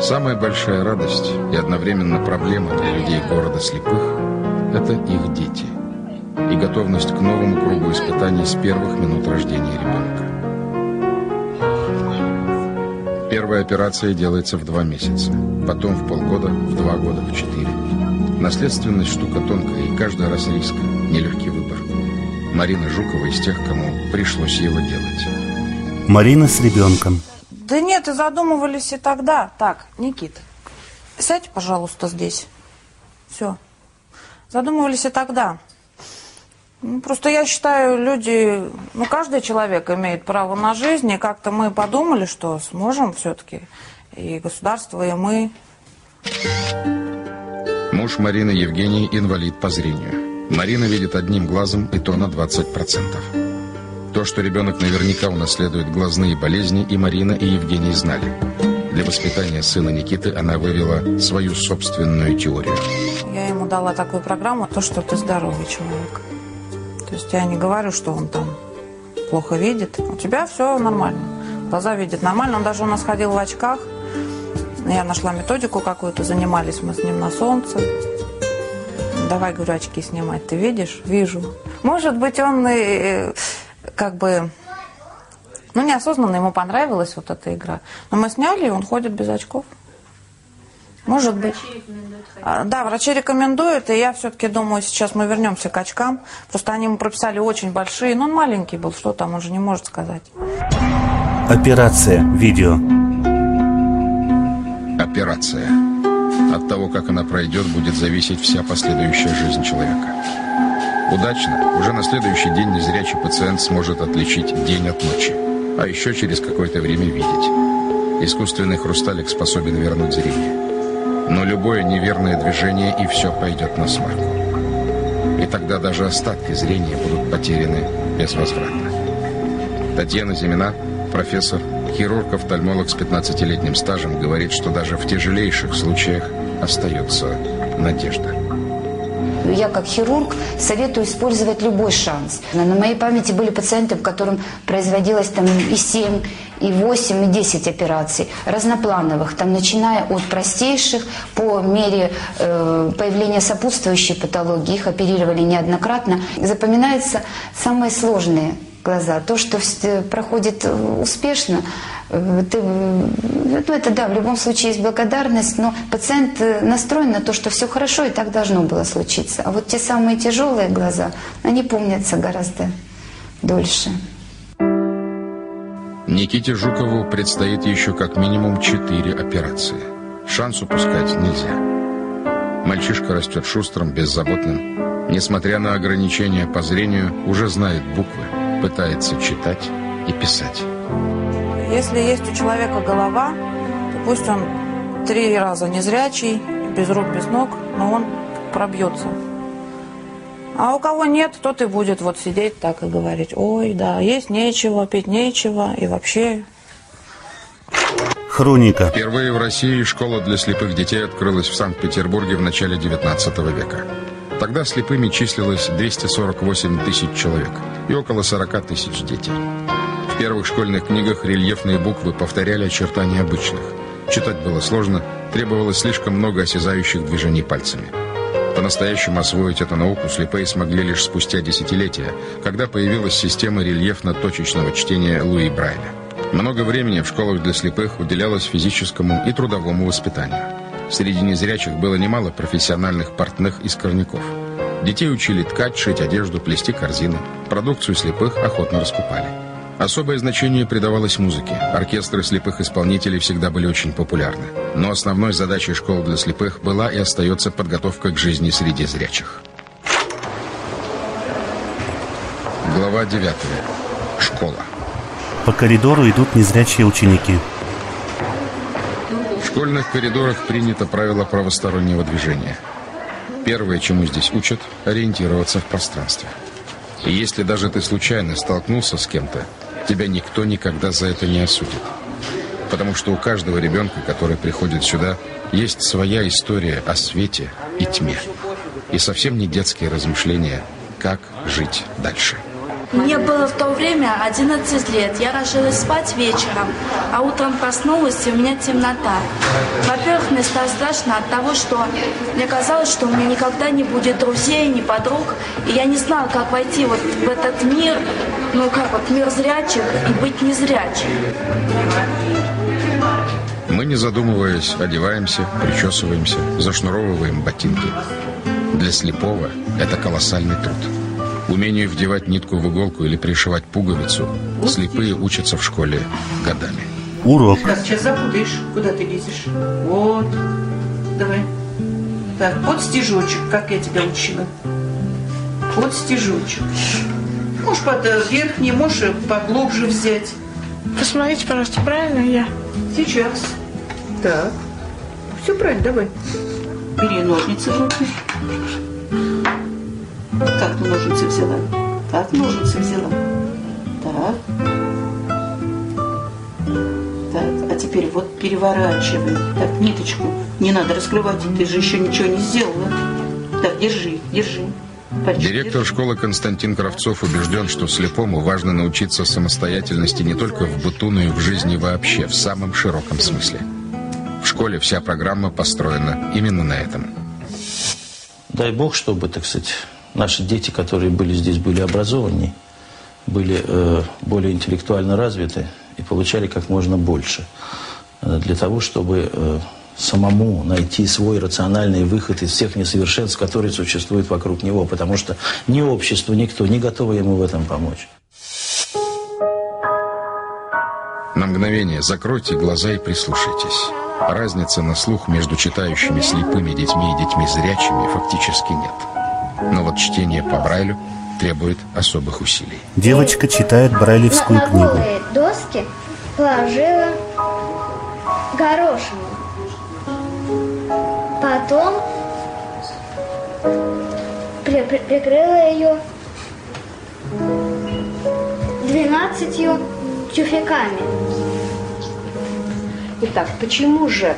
[SPEAKER 4] Самая большая радость и одновременно проблема для людей города слепых – это их дети и готовность к новому кругу испытаний с первых минут рождения ребенка. Первая операция делается в два месяца, потом в полгода, в два года, в четыре. Наследственность штука тонкая, и каждый раз риск, нелегкий выбор. Марина Жукова из тех, кому пришлось его делать.
[SPEAKER 3] Марина с ребенком.
[SPEAKER 26] Да нет, и задумывались и тогда. Так, Никита, сядь, пожалуйста, здесь. Все. Задумывались и тогда. Ну, просто я считаю, люди, ну, каждый человек имеет право на жизнь, и как-то мы подумали, что сможем все-таки, и государство, и мы.
[SPEAKER 4] Муж Марины Евгений инвалид по зрению. Марина видит одним глазом, и то на 20%. То, что ребенок наверняка унаследует глазные болезни, и Марина, и Евгений знали. Для воспитания сына Никиты она вывела свою собственную теорию.
[SPEAKER 26] Я ему дала такую программу, то, что ты здоровый человек. То есть я не говорю, что он там плохо видит. У тебя все нормально. глаза видит нормально. Он даже у нас ходил в очках. Я нашла методику какую-то, занимались мы с ним на солнце. Давай, говорю, очки снимать. Ты видишь? Вижу. Может быть, он и, э, как бы, ну, неосознанно ему понравилась вот эта игра. Но мы сняли, и он ходит без очков. Может быть. А, Да, врачи рекомендуют, и я все-таки думаю, сейчас мы вернемся к очкам. Просто они ему прописали очень большие, но он маленький был, что там, он же не может сказать.
[SPEAKER 3] Операция. Видео.
[SPEAKER 4] Операция. От того, как она пройдет, будет зависеть вся последующая жизнь человека. Удачно, уже на следующий день незрячий пациент сможет отличить день от ночи, а еще через какое-то время видеть. Искусственный хрусталик способен вернуть зрение. Но любое неверное движение и все пойдет на смарку. И тогда даже остатки зрения будут потеряны безвозвратно. Татьяна Зимина, профессор, хирург-офтальмолог с 15-летним стажем, говорит, что даже в тяжелейших случаях остается надежда.
[SPEAKER 27] Я как хирург советую использовать любой шанс. На моей памяти были пациенты, в котором производилось там и 7, и 8, и 10 операций разноплановых, там, начиная от простейших по мере э, появления сопутствующей патологии. Их оперировали неоднократно. Запоминаются самые сложные глаза. То, что вс- проходит э, успешно, э, ты, э, ну, это да, в любом случае есть благодарность, но пациент э, настроен на то, что все хорошо и так должно было случиться. А вот те самые тяжелые глаза, они помнятся гораздо дольше.
[SPEAKER 4] Никите Жукову предстоит еще как минимум четыре операции. Шанс упускать нельзя. Мальчишка растет шустрым, беззаботным. Несмотря на ограничения по зрению, уже знает буквы, пытается читать и писать.
[SPEAKER 26] Если есть у человека голова, то пусть он три раза незрячий, без рук, без ног, но он пробьется. А у кого нет, тот и будет вот сидеть так и говорить, ой, да, есть нечего, пить нечего, и вообще
[SPEAKER 3] Хроника.
[SPEAKER 4] Впервые в России школа для слепых детей открылась в Санкт-Петербурге в начале 19 века. Тогда слепыми числилось 248 тысяч человек и около 40 тысяч детей. В первых школьных книгах рельефные буквы повторяли очертания обычных. Читать было сложно, требовалось слишком много осязающих движений пальцами. По-настоящему освоить эту науку слепые смогли лишь спустя десятилетия, когда появилась система рельефно-точечного чтения Луи Брайля. Много времени в школах для слепых уделялось физическому и трудовому воспитанию. Среди незрячих было немало профессиональных портных и скорняков. Детей учили ткать, шить одежду, плести корзины. Продукцию слепых охотно раскупали. Особое значение придавалось музыке. Оркестры слепых исполнителей всегда были очень популярны. Но основной задачей школ для слепых была и остается подготовка к жизни среди зрячих. Глава 9. Школа.
[SPEAKER 3] По коридору идут незрячие ученики.
[SPEAKER 4] В школьных коридорах принято правило правостороннего движения. Первое, чему здесь учат, ориентироваться в пространстве. И если даже ты случайно столкнулся с кем-то, тебя никто никогда за это не осудит. Потому что у каждого ребенка, который приходит сюда, есть своя история о свете и тьме. И совсем не детские размышления, как жить дальше.
[SPEAKER 28] Мне было в то время 11 лет. Я ложилась спать вечером, а утром проснулась, и у меня темнота. Во-первых, мне стало страшно от того, что мне казалось, что у меня никогда не будет друзей, ни подруг. И я не знала, как войти вот в этот мир, ну как вот мир зрячих и быть незрячим.
[SPEAKER 4] Мы, не задумываясь, одеваемся, причесываемся, зашнуровываем ботинки. Для слепого это колоссальный труд. Умению вдевать нитку в иголку или пришивать пуговицу слепые учатся в школе годами.
[SPEAKER 3] Урок.
[SPEAKER 29] Так, сейчас запутаешь, куда ты лезешь. Вот. Давай. Так, вот стежочек, как я тебя учила. Вот стежочек. Можешь под э, верхний, можешь э, поглубже взять.
[SPEAKER 30] Посмотрите, пожалуйста, правильно я?
[SPEAKER 29] Сейчас. Так. Все правильно, давай. Бери ножницы в руки. Как ты ножницы взяла? Как ножницы взяла? Так. Так, а теперь вот переворачивай. Так, ниточку не надо раскрывать, ты же еще ничего не сделала. Так, держи, держи.
[SPEAKER 4] Директор школы Константин Кравцов убежден, что слепому важно научиться самостоятельности не только в быту, но и в жизни вообще, в самом широком смысле. В школе вся программа построена именно на этом.
[SPEAKER 31] Дай бог, чтобы, так сказать, наши дети, которые были здесь, были образованнее, были э, более интеллектуально развиты и получали как можно больше. Э, для того, чтобы э, самому найти свой рациональный выход из всех несовершенств, которые существуют вокруг него, потому что ни общество, никто не готовы ему в этом помочь.
[SPEAKER 4] На мгновение закройте глаза и прислушайтесь. Разницы на слух между читающими слепыми детьми и детьми зрячими фактически нет. Но вот чтение по Брайлю требует особых усилий.
[SPEAKER 3] Девочка читает брайлевскую
[SPEAKER 32] на,
[SPEAKER 3] книгу.
[SPEAKER 32] доски положила горошину. Потом при- при- прикрыла ее двенадцатью тюфяками.
[SPEAKER 33] Итак, почему же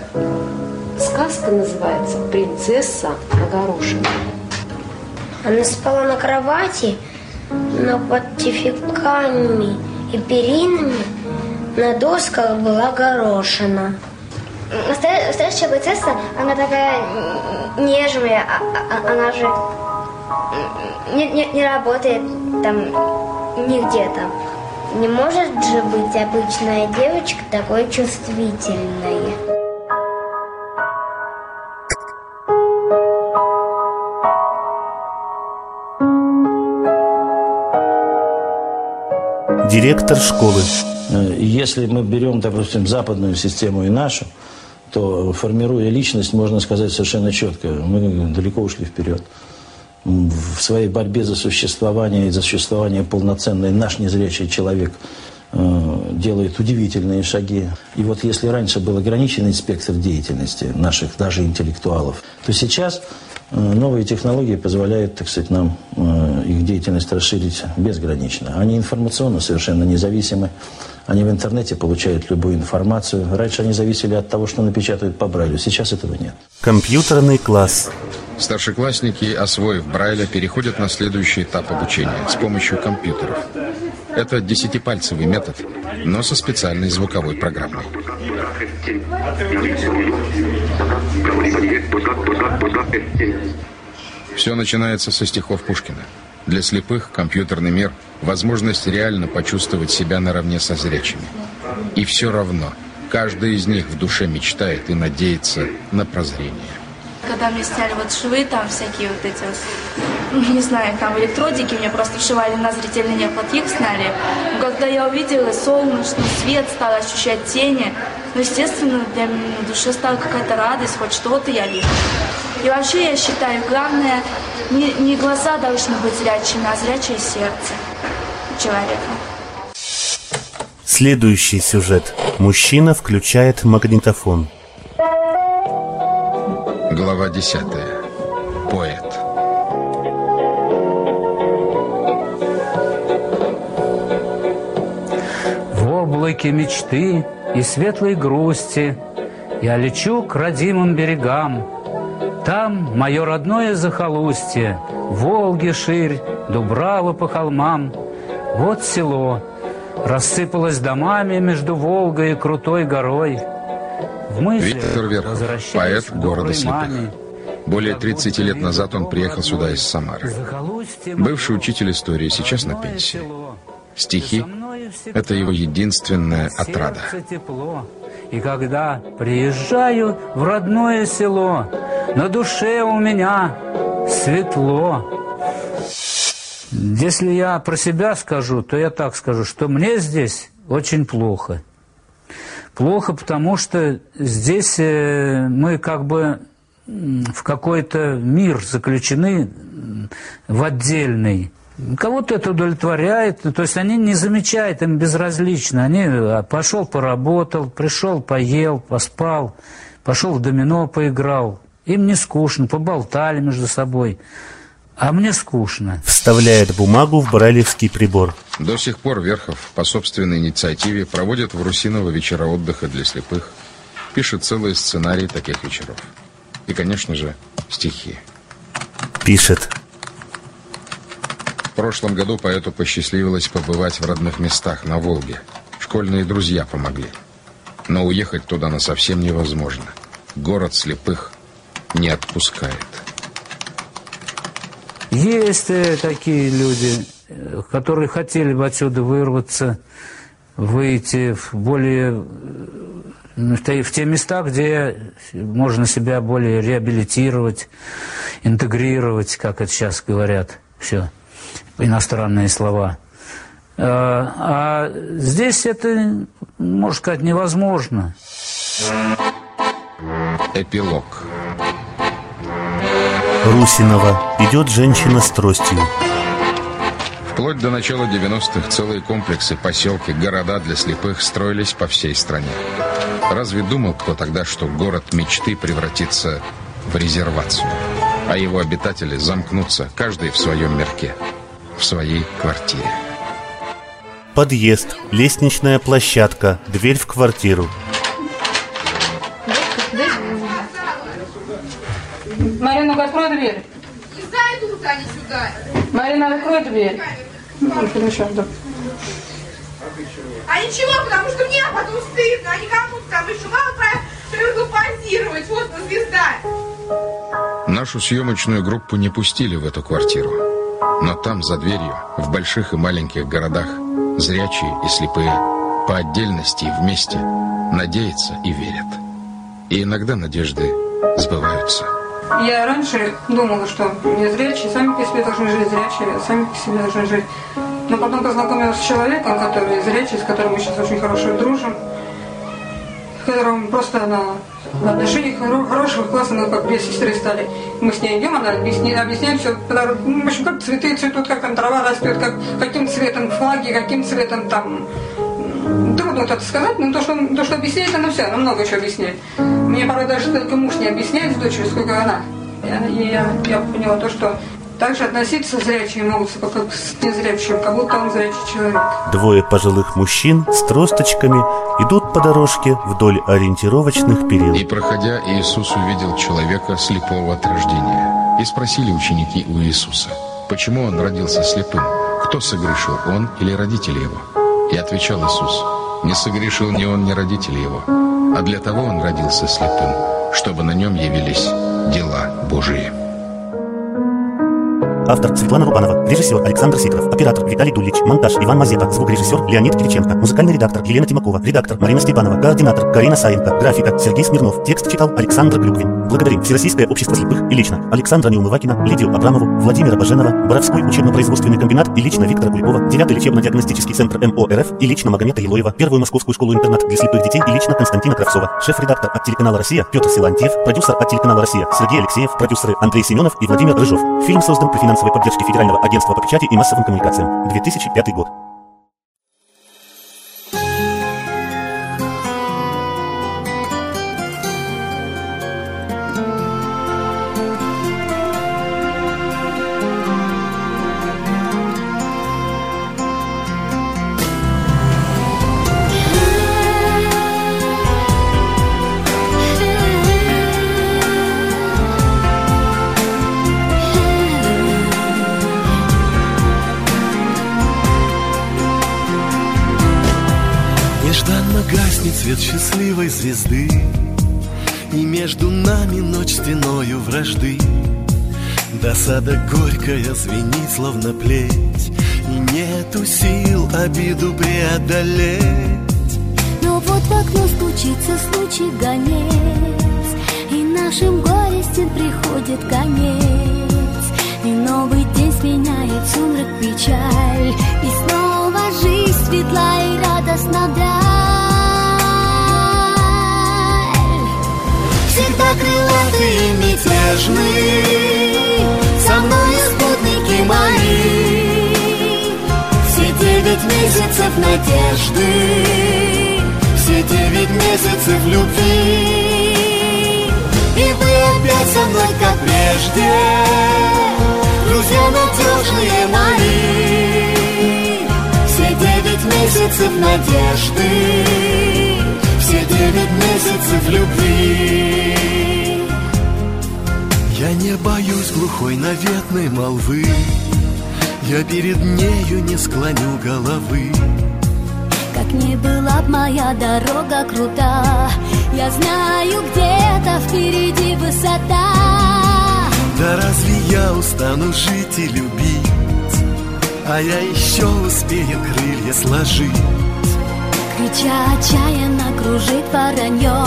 [SPEAKER 33] сказка называется «Принцесса на горошине»?
[SPEAKER 32] Она спала на кровати, но под тюфяками и перинами на досках была горошина. Настоя- Настоящая принцесса, она такая нежная, а- а- она же не, не- не работает там нигде там. Не может же быть обычная девочка такой чувствительной.
[SPEAKER 3] Директор школы.
[SPEAKER 31] Э, Если мы берем, допустим, западную систему и нашу, то формируя личность, можно сказать совершенно четко, мы далеко ушли вперед. В своей борьбе за существование и за существование полноценный наш незрячий человек э, делает удивительные шаги. И вот если раньше был ограниченный спектр деятельности наших даже интеллектуалов, то сейчас новые технологии позволяют, так сказать, нам э, их деятельность расширить безгранично. Они информационно совершенно независимы. Они в интернете получают любую информацию. Раньше они зависели от того, что напечатают по Брайлю. Сейчас этого нет.
[SPEAKER 3] Компьютерный класс.
[SPEAKER 4] Старшеклассники, освоив Брайля, переходят на следующий этап обучения с помощью компьютеров. Это десятипальцевый метод, но со специальной звуковой программой. Все начинается со стихов Пушкина. Для слепых компьютерный мир – возможность реально почувствовать себя наравне со зрячими. И все равно, каждый из них в душе мечтает и надеется на прозрение.
[SPEAKER 28] Когда мне сняли вот швы, там всякие вот эти вот, ну, не знаю, там электродики, мне просто вшивали на зрительный нерв, их сняли. Но когда я увидела солнечный свет, стала ощущать тени, ну, естественно, для меня на душе стала какая-то радость, хоть что-то я вижу. И вообще, я считаю, главное, не, не глаза должны быть зрячими, а зрячее сердце человека.
[SPEAKER 3] Следующий сюжет. Мужчина включает магнитофон.
[SPEAKER 4] Глава 10. Поэт.
[SPEAKER 34] В облаке мечты и светлой грусти Я лечу к родимым берегам. Там мое родное захолустье, Волги ширь, Дубрава по холмам. Вот село, рассыпалось домами Между Волгой и крутой горой. В мыслях
[SPEAKER 4] Виктор Верхов, поэт города слепых. Более 30 лет назад он приехал сюда из Самары. Бывший учитель истории, сейчас на пенсии. Стихи – это его единственная отрада.
[SPEAKER 34] И когда приезжаю в родное село, на душе у меня светло. Если я про себя скажу, то я так скажу, что мне здесь очень плохо. Плохо, потому что здесь э, мы как бы в какой-то мир заключены в отдельный. Кого-то это удовлетворяет, то есть они не замечают, им безразлично. Они а, пошел поработал, пришел, поел, поспал, пошел в домино поиграл. Им не скучно, поболтали между собой. А мне скучно.
[SPEAKER 3] Вставляет бумагу в брайлевский прибор.
[SPEAKER 4] До сих пор Верхов по собственной инициативе проводит в Русиново вечера отдыха для слепых, пишет целые сценарии таких вечеров. И, конечно же, стихи.
[SPEAKER 3] Пишет.
[SPEAKER 4] прошлом году поэту посчастливилось побывать в родных местах на Волге. Школьные друзья помогли. Но уехать туда на совсем невозможно. Город слепых не отпускает.
[SPEAKER 34] Есть э, такие люди, э, которые хотели бы отсюда вырваться, выйти в более э, в те, места, где можно себя более реабилитировать, интегрировать, как это сейчас говорят, все, иностранные слова. А, а здесь это, можно сказать, невозможно.
[SPEAKER 4] Эпилог.
[SPEAKER 3] Русинова. Идет женщина с тростью.
[SPEAKER 4] Вплоть до начала 90-х целые комплексы, поселки, города для слепых строились по всей стране. Разве думал кто тогда, что город мечты превратится в резервацию, а его обитатели замкнутся, каждый в своем мирке, в своей квартире?
[SPEAKER 3] Подъезд, лестничная площадка, дверь в квартиру.
[SPEAKER 35] Марина, открой дверь.
[SPEAKER 36] Не зайдут они сюда.
[SPEAKER 35] Марина, открой дверь. Ну, перемешай, да.
[SPEAKER 36] А ничего, потому что мне потом стыдно, а никому там еще мало привыкла позировать, вот на звезда.
[SPEAKER 4] Нашу съемочную группу не пустили в эту квартиру. Но там, за дверью, в больших и маленьких городах, зрячие и слепые, по отдельности и вместе, надеются и верят. И иногда надежды сбываются.
[SPEAKER 35] Я раньше думала, что незрячие сами по себе должны жить, зрячие сами по себе должны жить. Но потом познакомилась с человеком, который зрячий, с которым мы сейчас очень хорошо дружим, с которым просто на в отношениях хороших, классных, как две сестры стали. Мы с ней идем, она объясняет, объясняет все. Ну, в общем, как цветы цветут, как там трава растет, как, каким цветом флаги, каким цветом там вот это сказать, но то, что, то, что объясняет, она все, она много еще объясняет. Мне порой даже только муж не объясняет с дочерью, сколько она. Я, я, я поняла то, что также относиться зрячие могут как с незрячим, как будто он зрячий человек.
[SPEAKER 3] Двое пожилых мужчин с тросточками идут по дорожке вдоль ориентировочных перил.
[SPEAKER 4] И проходя, Иисус увидел человека слепого от рождения. И спросили ученики у Иисуса, почему он родился слепым? Кто согрешил, он или родители его? И отвечал Иисус, не согрешил ни он, ни родители его, а для того он родился слепым, чтобы на нем явились дела Божии.
[SPEAKER 3] Автор Светлана Рубанова, режиссер Александр Сидоров, оператор Виталий Дулич, монтаж Иван Мазета, звукорежиссер Леонид Кириченко, музыкальный редактор Елена Тимакова, редактор Марина Степанова, координатор Карина Саенко, графика Сергей Смирнов, текст читал Александр Глюквин. Благодарим Всероссийское общество слепых и лично Александра Неумывакина, Лидию Абрамову, Владимира Баженова, Боровской учебно-производственный комбинат и лично Виктора Куликова, 9 лечебно-диагностический центр МО РФ и лично Магомета Елоева, первую московскую школу-интернат для слепых детей и лично Константина Кравцова, шеф-редактор от телеканала «Россия» Петр Силантьев, продюсер от телеканала «Россия» Сергей Алексеев, продюсеры Андрей Семенов и Владимир Рыжов. Фильм создан при финансовой поддержке Федерального агентства по печати и массовым коммуникациям. 2005 год.
[SPEAKER 31] Свет счастливой звезды. И между нами ночь стеною вражды. Досада горькая звенит, словно плеть. И нету сил обиду преодолеть.
[SPEAKER 37] Но вот в окно стучится случай гонец. И нашим горестям приходит конец. И новый день сменяет сумрак печаль. И снова жизнь светла и радостна вдаль Всегда крылатый и мятежный Со мной спутники мои. Все девять месяцев надежды. Все девять месяцев любви. И вы опять со мной, как прежде. Друзья надежные мои. Все девять месяцев надежды девять месяцев любви.
[SPEAKER 31] Я не боюсь глухой наветной молвы.
[SPEAKER 37] Я перед нею не склоню головы.
[SPEAKER 22] Как не была б моя дорога крута Я знаю, где-то впереди высота.
[SPEAKER 37] Да разве я устану жить и любить? А я еще успею крылья сложить
[SPEAKER 22] Крича отчаянно кружит воронье.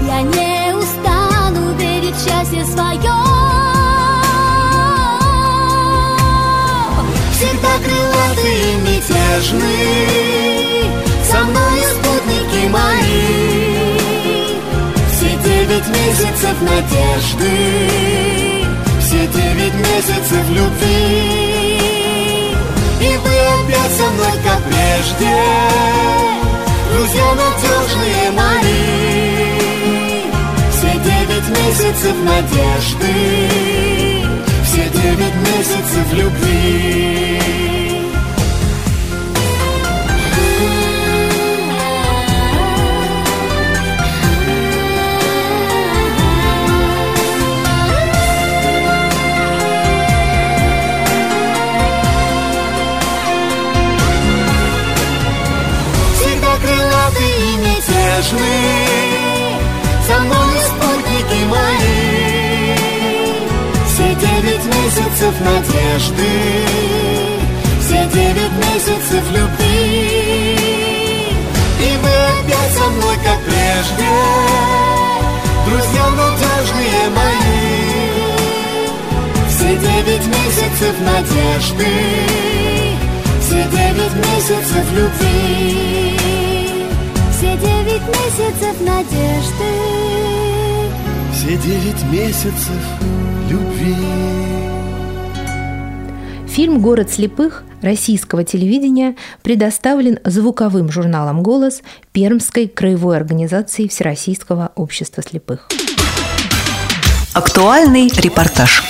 [SPEAKER 22] Я не устану верить в счастье свое
[SPEAKER 37] Всегда крылатый и мятежный Со мной спутники мои. Все девять месяцев надежды Все девять месяцев любви. И вы опять со мной, как прежде Друзья надежные мои. Все девять месяцев надежды Все девять месяцев любви мятежный Со мной спутники мои. Все девять месяцев надежды. Все девять месяцев любви. И вы опять со мной, как прежде. Друзья надежные мои. Все девять месяцев надежды. Все девять месяцев любви
[SPEAKER 22] месяцев надежды
[SPEAKER 37] Все девять месяцев любви
[SPEAKER 2] Фильм «Город слепых» российского телевидения предоставлен звуковым журналом «Голос» Пермской краевой организации Всероссийского общества слепых.
[SPEAKER 38] Актуальный репортаж.